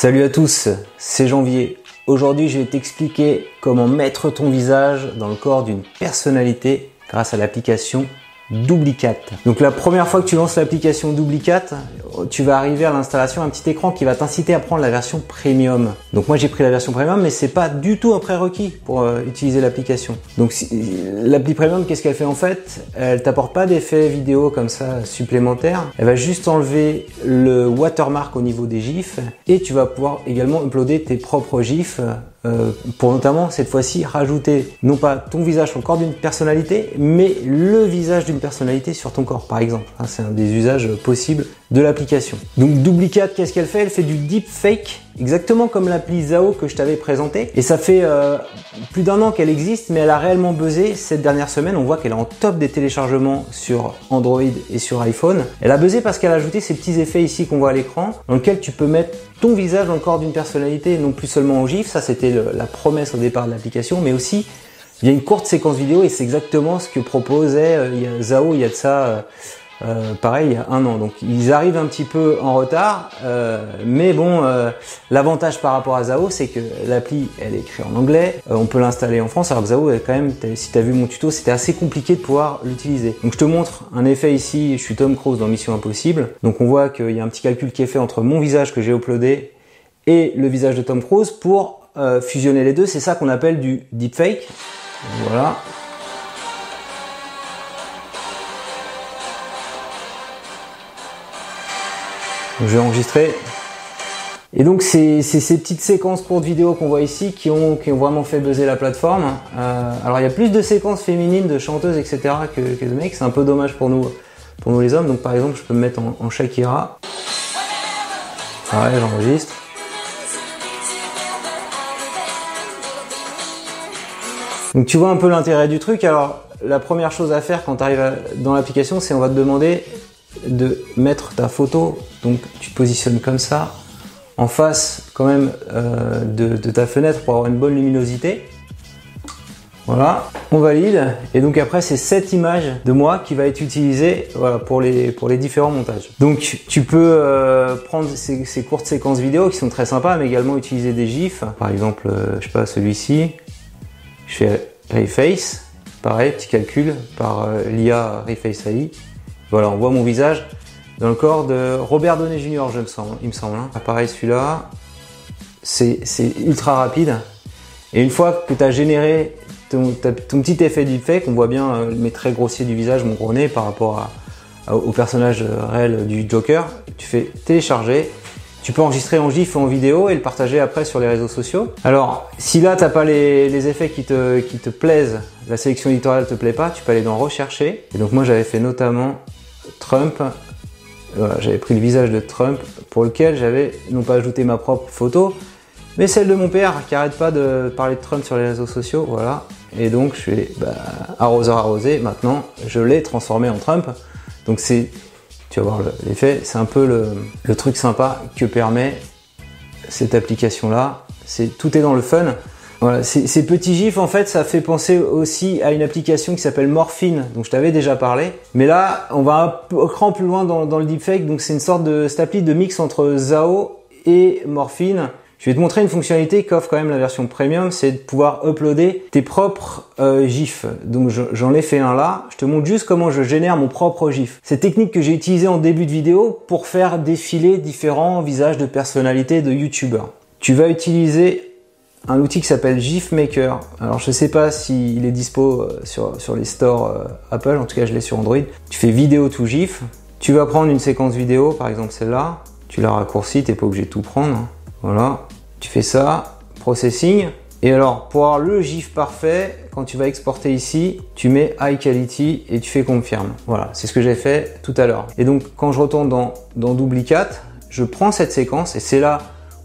Salut à tous, c'est Janvier. Aujourd'hui, je vais t'expliquer comment mettre ton visage dans le corps d'une personnalité grâce à l'application Duplicat. Donc la première fois que tu lances l'application Duplicat, tu vas arriver à l'installation un petit écran qui va t'inciter à prendre la version premium. Donc moi j'ai pris la version premium mais c'est pas du tout un prérequis pour euh, utiliser l'application. Donc l'appli premium qu'est-ce qu'elle fait en fait? Elle t'apporte pas d'effets vidéo comme ça supplémentaires. Elle va juste enlever le watermark au niveau des gifs et tu vas pouvoir également uploader tes propres gifs euh, pour notamment cette fois-ci rajouter non pas ton visage sur le corps d'une personnalité, mais le visage d'une personnalité sur ton corps, par exemple. C'est un des usages possibles de l'application. Donc Duplicate, qu'est-ce qu'elle fait? Elle fait du deep fake, exactement comme l'appli Zao que je t'avais présenté. Et ça fait euh, plus d'un an qu'elle existe, mais elle a réellement buzzé cette dernière semaine. On voit qu'elle est en top des téléchargements sur Android et sur iPhone. Elle a buzzé parce qu'elle a ajouté ces petits effets ici qu'on voit à l'écran, dans lequel tu peux mettre ton visage corps d'une personnalité, non plus seulement au GIF. Ça, c'était la promesse au départ de l'application, mais aussi il y a une courte séquence vidéo et c'est exactement ce que proposait euh, Zao il y a de ça. Euh, euh, pareil il y a un an. Donc ils arrivent un petit peu en retard, euh, mais bon, euh, l'avantage par rapport à Zao, c'est que l'appli elle est écrite en anglais, on peut l'installer en France. Alors que Zao, quand même, si tu vu mon tuto, c'était assez compliqué de pouvoir l'utiliser. Donc je te montre un effet ici. Je suis Tom Cruise dans Mission Impossible. Donc on voit qu'il y a un petit calcul qui est fait entre mon visage que j'ai uploadé et le visage de Tom Cruise pour fusionner les deux. C'est ça qu'on appelle du deepfake. Voilà. Je vais enregistrer. Et donc c'est ces petites séquences courtes vidéo qu'on voit ici qui ont, vraiment fait buzzer la plateforme. Euh, alors il y a plus de séquences féminines, de chanteuses, etc. que, de mecs. C'est un peu dommage pour nous, pour nous les hommes. Donc par exemple je peux me mettre en, Shakira. Pareil, j'enregistre. Donc tu vois un peu l'intérêt du truc. Alors la première chose à faire quand tu arrives dans l'application, c'est on va te demander de mettre ta photo, donc tu te positionnes comme ça, en face quand même euh, de, ta fenêtre pour avoir une bonne luminosité. Voilà, on valide. Et donc après, c'est cette image de moi qui va être utilisée pour, les, pour les différents montages. Donc tu peux euh, prendre ces, courtes séquences vidéo qui sont très sympas, mais également utiliser des gifs. Par exemple, euh, je sais pas, celui-ci. Je fais Reface. Pareil, petit calcul par l'IA Reface AI. Voilà, on voit mon visage dans le corps de Robert Downey Jr., je me sens, il me semble. Hein. Pareil, celui-là, c'est ultra rapide. Et une fois que tu as généré ton, petit effet deepfake, on voit bien euh, mes traits grossiers du visage, mon gros nez par rapport au personnage réel du Joker, tu fais télécharger. Tu peux enregistrer en GIF ou en vidéo et le partager après sur les réseaux sociaux. Alors, si là, t'as pas les, effets qui te, qui te plaisent, la sélection éditoriale te plaît pas, tu peux aller dans rechercher. Et donc moi, j'avais fait notamment Trump, j'avais pris le visage de Trump pour lequel j'avais non pas ajouté ma propre photo, mais celle de mon père qui arrête pas de parler de Trump sur les réseaux sociaux, voilà. Et donc je suis bah, arroseur arrosé, maintenant je l'ai transformé en Trump. Donc c'est, tu vas voir l'effet, c'est un peu le, le truc sympa que permet cette application là. C'est tout est dans le fun. Voilà, ces, petits gifs, en fait, ça fait penser aussi à une application qui s'appelle Morphine, dont je t'avais déjà parlé. Mais là, on va un cran plus loin dans, le deepfake, donc c'est une sorte de appli de mix entre Zao et Morphine. Je vais te montrer une fonctionnalité qu'offre quand même la version premium, c'est de pouvoir uploader tes propres euh, gifs. Donc j'en ai fait un là. Je te montre juste comment je génère mon propre gif. C'est technique que j'ai utilisée en début de vidéo pour faire défiler différents visages de personnalités de youtubeurs. Tu vas utiliser un outil qui s'appelle GIF Maker. Alors je sais pas s'il est dispo euh, sur, sur les stores euh, Apple, en tout cas je l'ai sur Android. Tu fais vidéo to GIF, tu vas prendre une séquence vidéo, par exemple celle-là, tu la raccourcis, t'es pas obligé de tout prendre. Hein. Voilà, tu fais ça, processing. Et alors pour avoir le GIF parfait, quand tu vas exporter ici, tu mets High Quality et tu fais confirme. Voilà, c'est ce que j'ai fait tout à l'heure. Et donc quand je retourne dans, dans Duplicate, je prends cette séquence et c'est là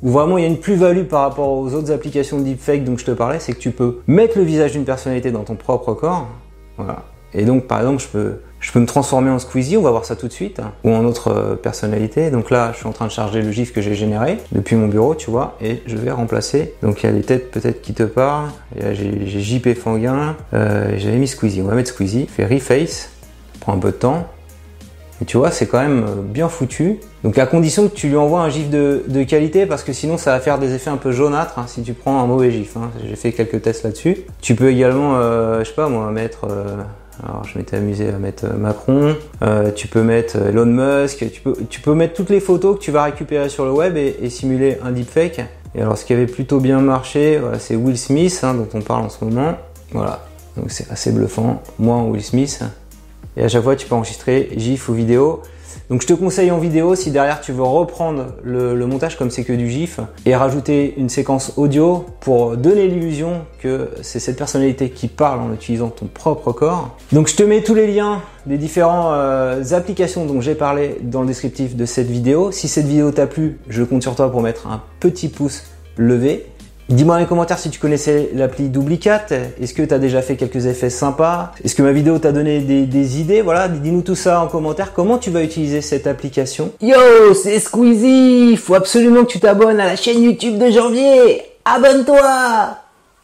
où vraiment il y a une plus-value par rapport aux autres applications de deepfake dont je te parlais, c'est que tu peux mettre le visage d'une personnalité dans ton propre corps. Voilà. Et donc, par exemple, je peux, je peux me transformer en Squeezie, on va voir ça tout de suite, hein, ou en autre euh, personnalité. Donc là, je suis en train de charger le GIF que j'ai généré depuis mon bureau, tu vois, et je vais remplacer. Donc il y a des têtes peut-être qui te parlent. J'ai JP Fanguin, euh, j'avais mis Squeezie. On va mettre Squeezie. Fait reface, prend un peu de temps. Et tu vois, c'est quand même euh, bien foutu. Donc à condition que tu lui envoies un gif de, qualité, parce que sinon ça va faire des effets un peu jaunâtres hein, si tu prends un mauvais gif. Hein. J'ai fait quelques tests là-dessus. Tu peux également, euh, je sais pas moi, mettre... Euh, alors je m'étais amusé à mettre Macron, euh, tu peux mettre Elon Musk, tu peux, tu peux mettre toutes les photos que tu vas récupérer sur le web et, simuler un deepfake. Et alors ce qui avait plutôt bien marché, c'est Will Smith hein, dont on parle en ce moment. Voilà, donc c'est assez bluffant. Moi Will Smith. Et à chaque fois, tu peux enregistrer GIF ou vidéo. Donc je te conseille en vidéo si derrière tu veux reprendre le, montage comme c'est que du GIF et rajouter une séquence audio pour donner l'illusion que c'est cette personnalité qui parle en utilisant ton propre corps. Donc je te mets tous les liens des différentes euh, applications dont j'ai parlé dans le descriptif de cette vidéo. Si cette vidéo t'a plu, je compte sur toi pour mettre un petit pouce levé. Dis-moi dans les commentaires si tu connaissais l'appli Doublicat. Est-ce que tu as déjà fait quelques effets sympas? Est-ce que ma vidéo t'a donné des, idées? Voilà, dis-nous tout ça en commentaire. Comment tu vas utiliser cette application? Yo, c'est Squeezie. Faut absolument que tu t'abonnes à la chaîne YouTube de Janvier. Abonne-toi